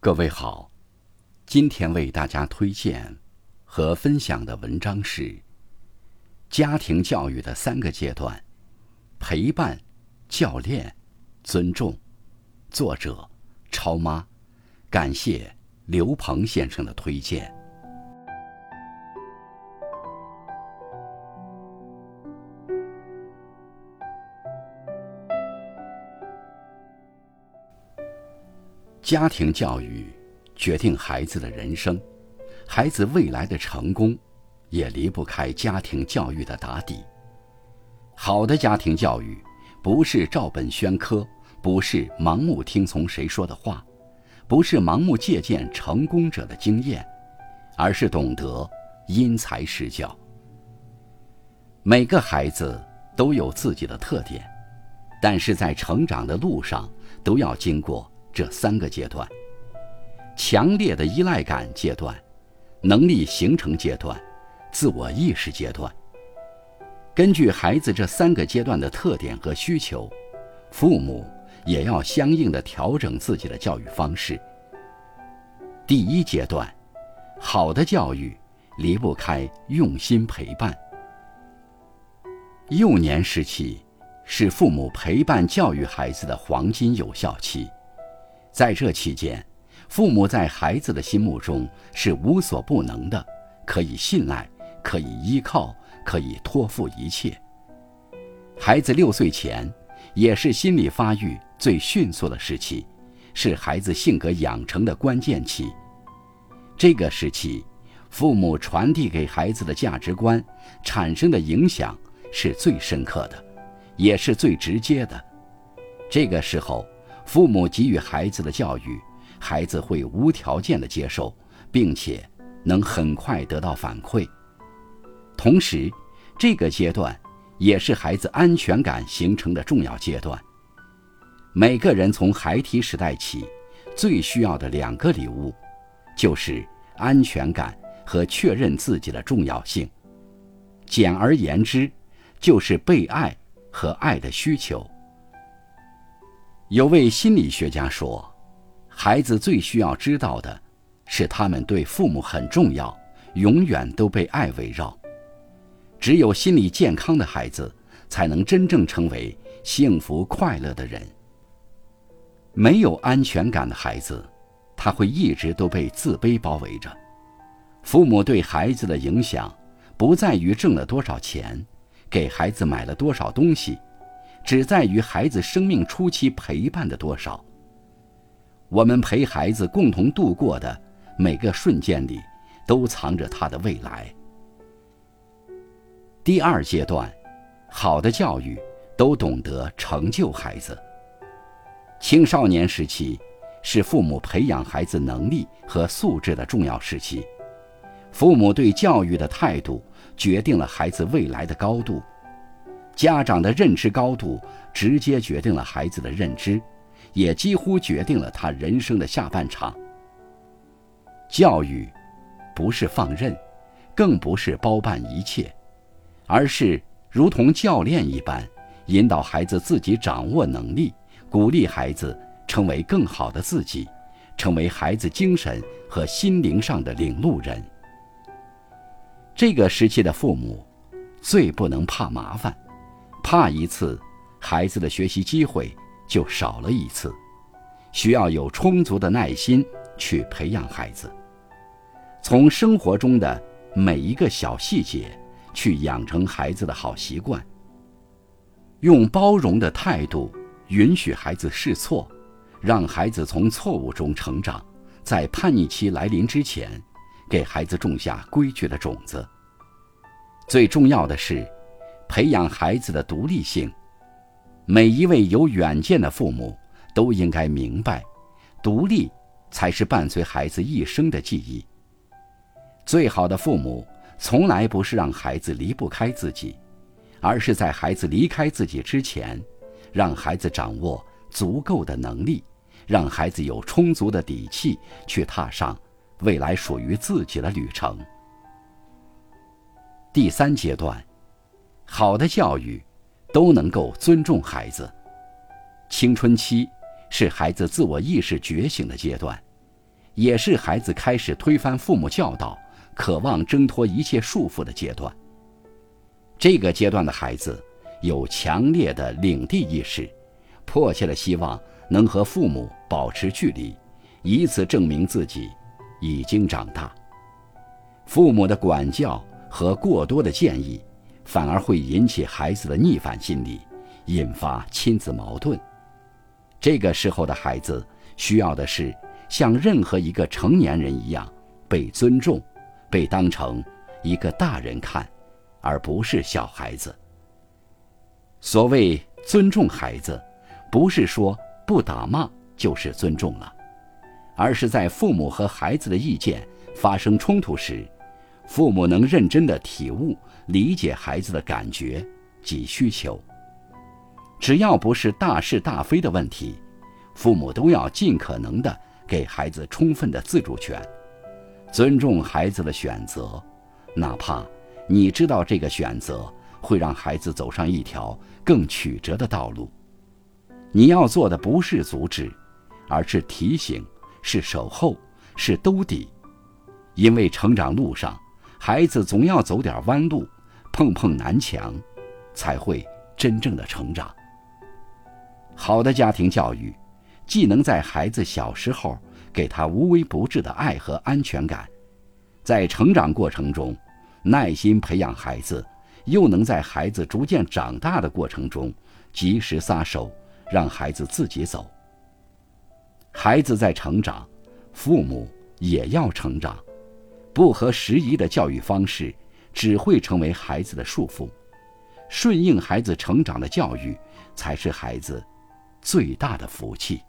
各位好，今天为大家推荐和分享的文章是《家庭教育的三个阶段：陪伴、教练、尊重》，作者超妈，感谢刘鹏先生的推荐。家庭教育决定孩子的人生，孩子未来的成功也离不开家庭教育的打底。好的家庭教育不是照本宣科，不是盲目听从谁说的话，不是盲目借鉴成功者的经验，而是懂得因材施教。每个孩子都有自己的特点，但是在成长的路上都要经过。这三个阶段：强烈的依赖感阶段、能力形成阶段、自我意识阶段。根据孩子这三个阶段的特点和需求，父母也要相应的调整自己的教育方式。第一阶段，好的教育离不开用心陪伴。幼年时期是父母陪伴教育孩子的黄金有效期。在这期间，父母在孩子的心目中是无所不能的，可以信赖，可以依靠，可以托付一切。孩子六岁前，也是心理发育最迅速的时期，是孩子性格养成的关键期。这个时期，父母传递给孩子的价值观产生的影响是最深刻的，也是最直接的。这个时候。父母给予孩子的教育，孩子会无条件的接受，并且能很快得到反馈。同时，这个阶段也是孩子安全感形成的重要阶段。每个人从孩提时代起，最需要的两个礼物，就是安全感和确认自己的重要性。简而言之，就是被爱和爱的需求。有位心理学家说：“孩子最需要知道的，是他们对父母很重要，永远都被爱围绕。只有心理健康的孩子，才能真正成为幸福快乐的人。没有安全感的孩子，他会一直都被自卑包围着。父母对孩子的影响，不在于挣了多少钱，给孩子买了多少东西。”只在于孩子生命初期陪伴的多少。我们陪孩子共同度过的每个瞬间里，都藏着他的未来。第二阶段，好的教育都懂得成就孩子。青少年时期是父母培养孩子能力和素质的重要时期，父母对教育的态度决定了孩子未来的高度。家长的认知高度直接决定了孩子的认知，也几乎决定了他人生的下半场。教育不是放任，更不是包办一切，而是如同教练一般，引导孩子自己掌握能力，鼓励孩子成为更好的自己，成为孩子精神和心灵上的领路人。这个时期的父母最不能怕麻烦。怕一次，孩子的学习机会就少了一次，需要有充足的耐心去培养孩子，从生活中的每一个小细节去养成孩子的好习惯。用包容的态度允许孩子试错，让孩子从错误中成长，在叛逆期来临之前，给孩子种下规矩的种子。最重要的是。培养孩子的独立性，每一位有远见的父母都应该明白，独立才是伴随孩子一生的记忆。最好的父母从来不是让孩子离不开自己，而是在孩子离开自己之前，让孩子掌握足够的能力，让孩子有充足的底气去踏上未来属于自己的旅程。第三阶段。好的教育，都能够尊重孩子。青春期是孩子自我意识觉醒的阶段，也是孩子开始推翻父母教导、渴望挣脱一切束缚的阶段。这个阶段的孩子有强烈的领地意识，迫切的希望能和父母保持距离，以此证明自己已经长大。父母的管教和过多的建议，反而会引起孩子的逆反心理，引发亲子矛盾。这个时候的孩子需要的是像任何一个成年人一样被尊重，被当成一个大人看。而不是小孩子。所谓尊重孩子，不是说不打骂就是尊重了，而是在父母和孩子的意见发生冲突时，父母能认真的体悟、理解孩子的感觉及需求。只要不是大是大非的问题，父母都要尽可能的给孩子充分的自主权，尊重孩子的选择，哪怕。你知道这个选择会让孩子走上一条更曲折的道路，你要做的不是阻止，而是提醒，是守候，是兜底，因为成长路上，孩子总要走点弯路，碰碰南墙，才会真正的成长。好的家庭教育，既能在孩子小时候给他无微不至的爱和安全感，在成长过程中。耐心培养孩子，又能在孩子逐渐长大的过程中及时撒手，让孩子自己走。孩子在成长，父母也要成长。不合时宜的教育方式，只会成为孩子的束缚。顺应孩子成长的教育，才是孩子最大的福气。